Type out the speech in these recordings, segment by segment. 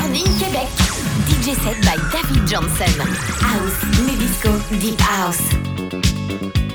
Morning Québec. DJ set by David Johnson. House, Nubisco, Deep House.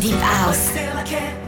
Deep House.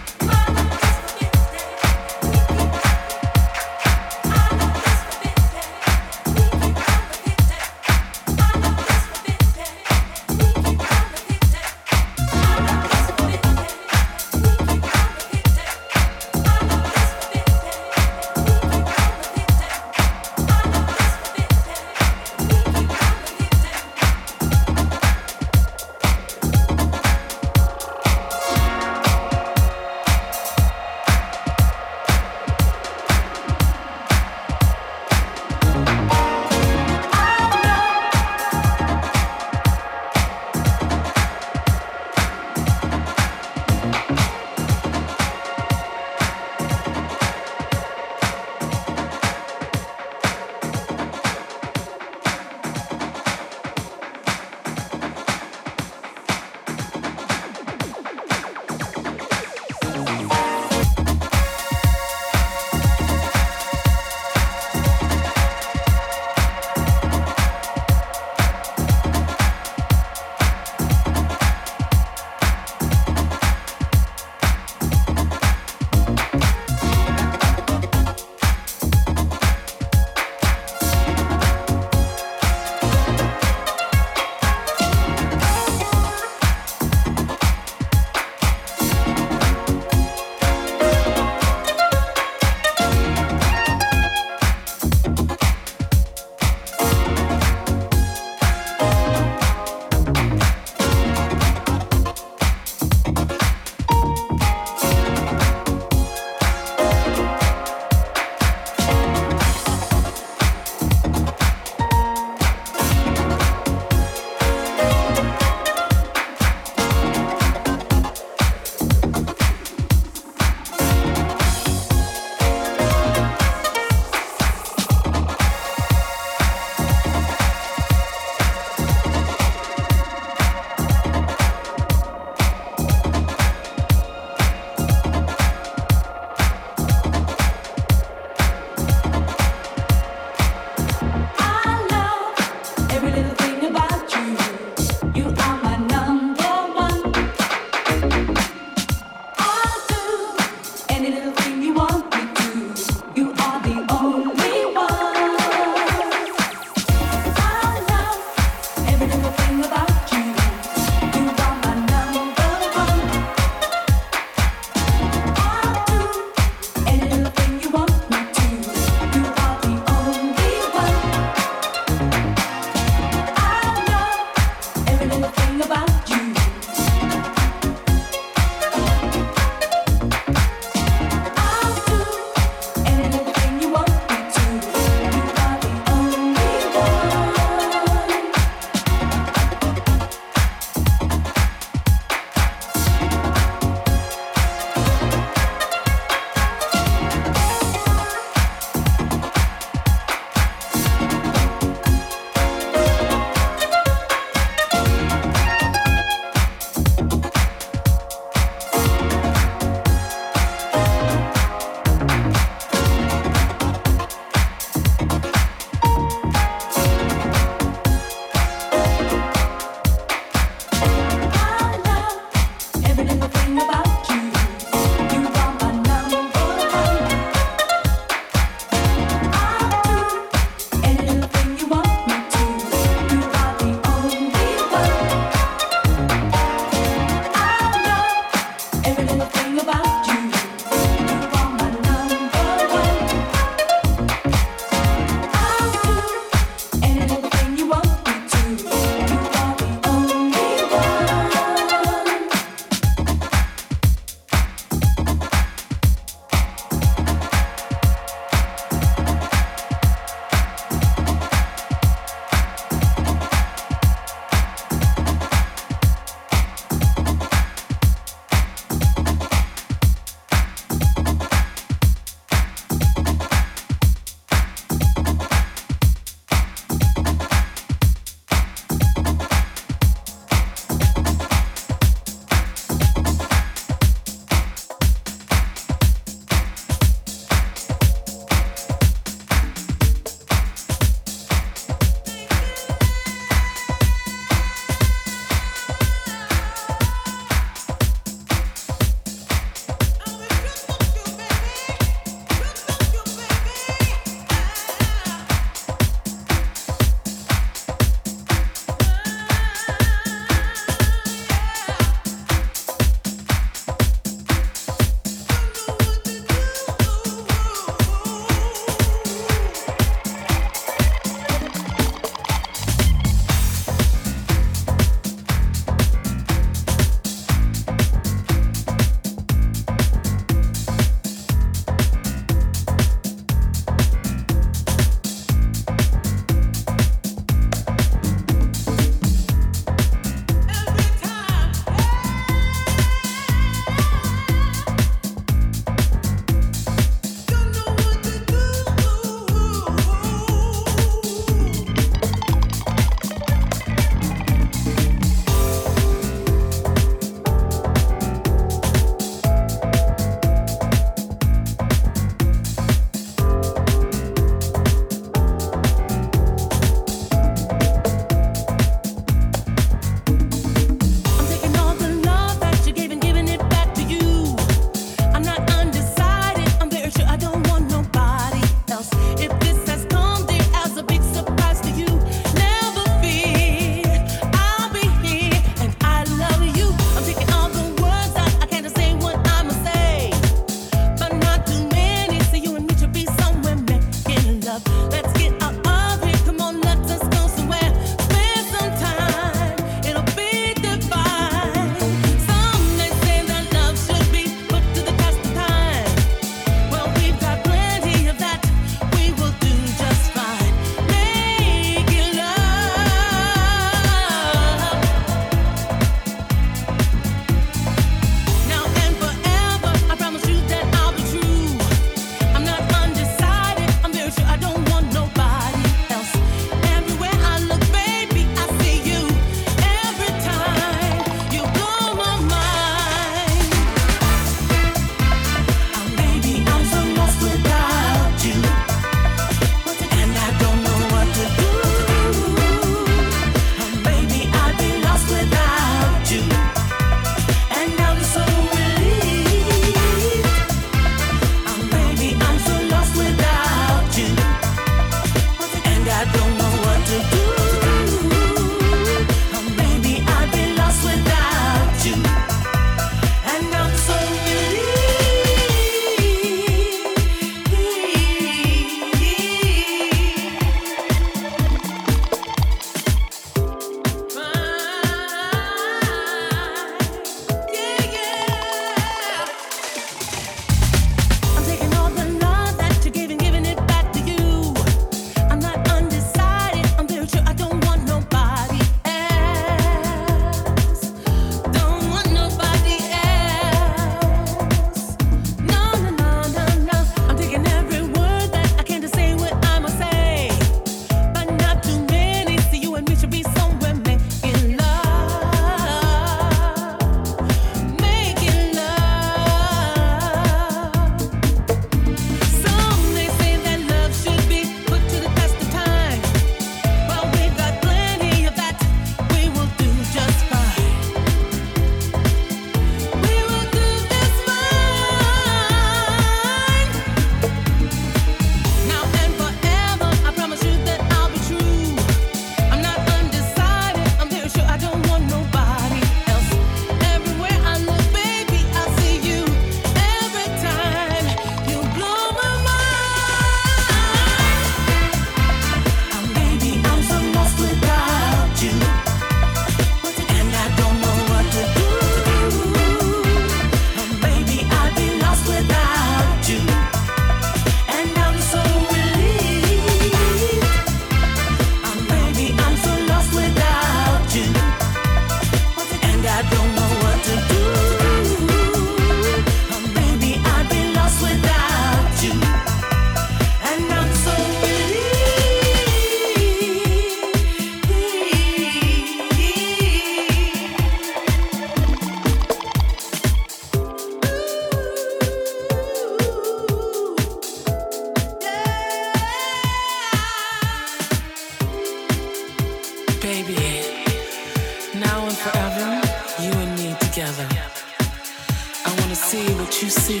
You see.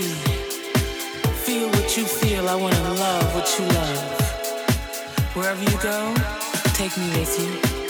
Feel what you feel. I wanna love what you love. Wherever you go, take me with you.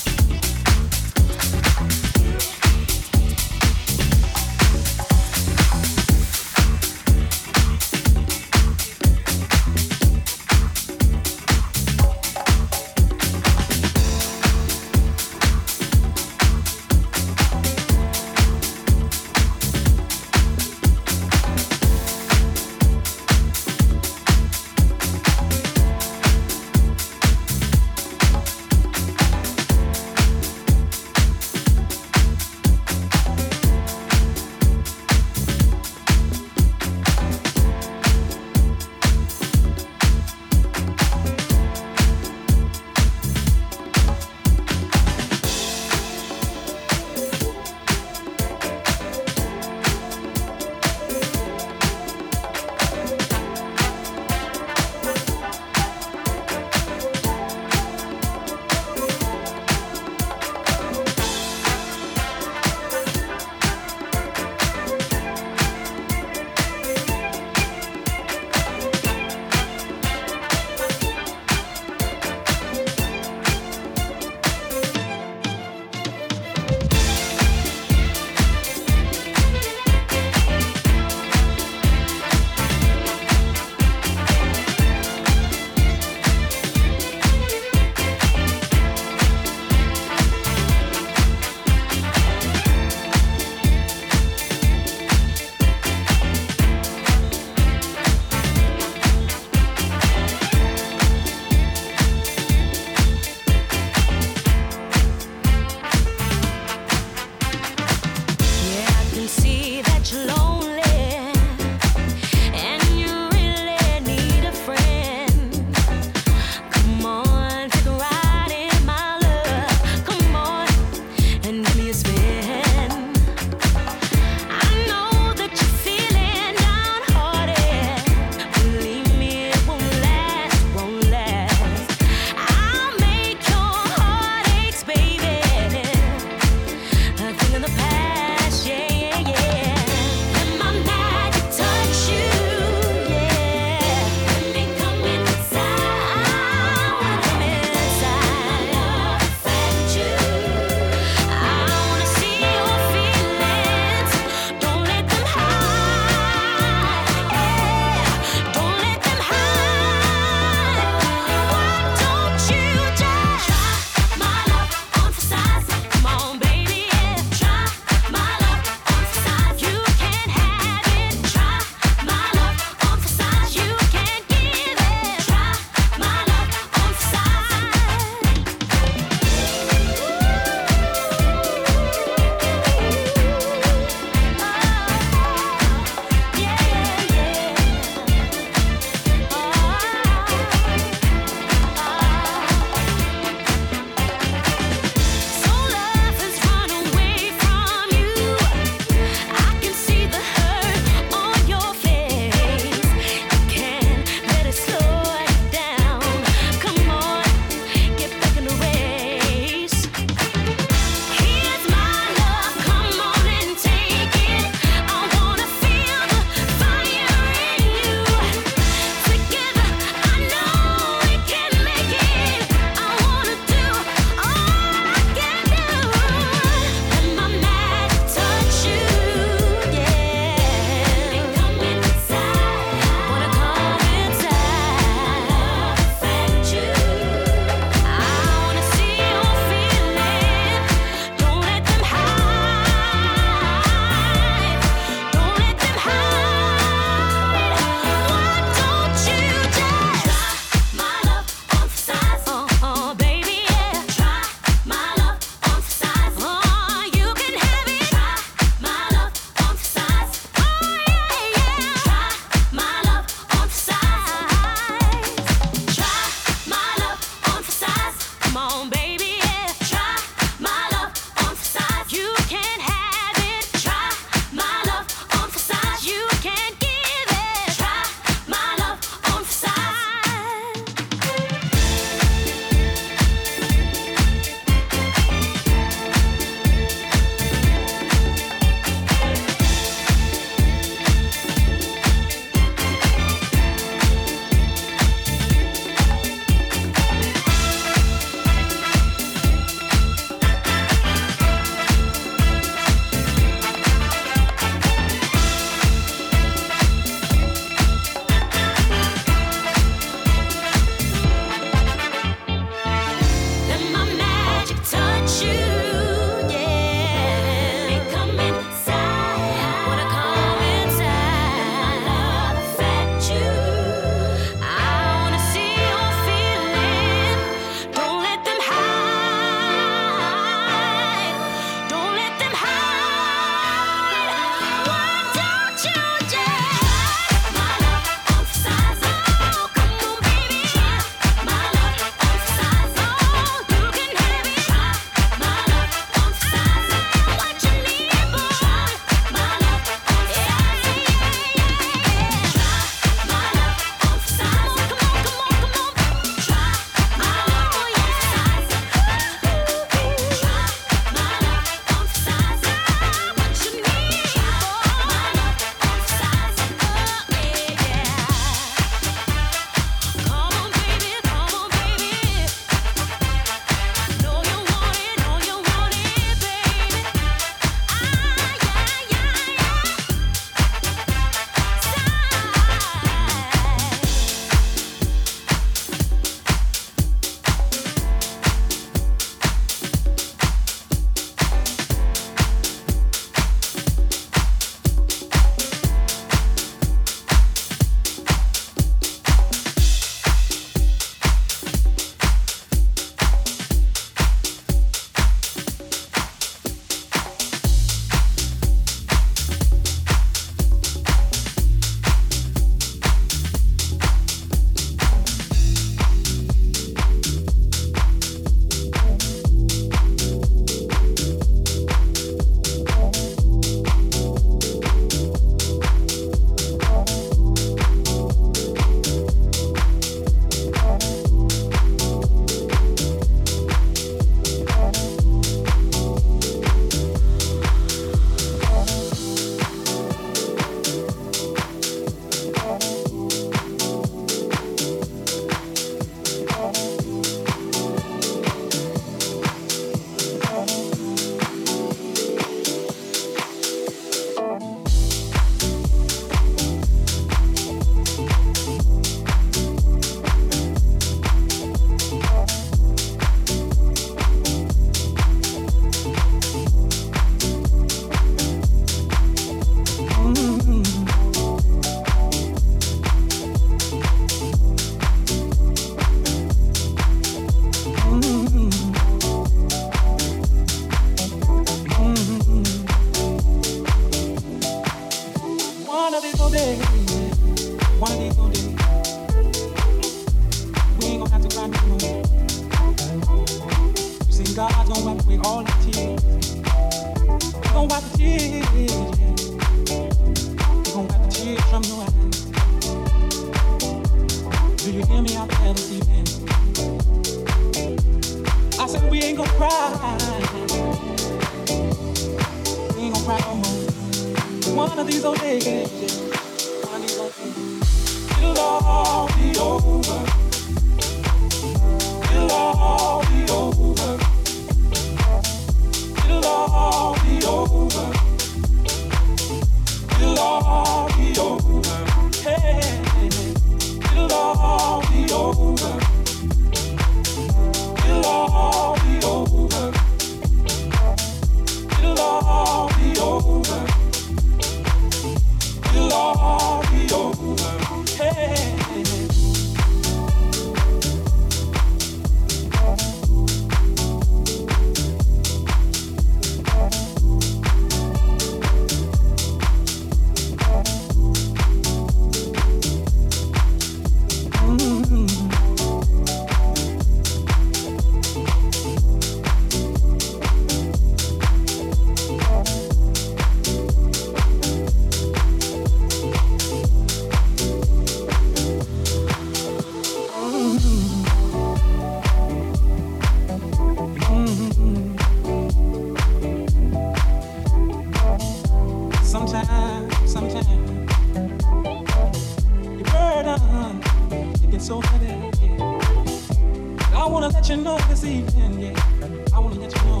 you know this evening, yeah. I want to let you know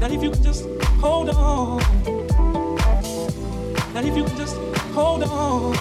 that if you can just hold on, that if you can just hold on.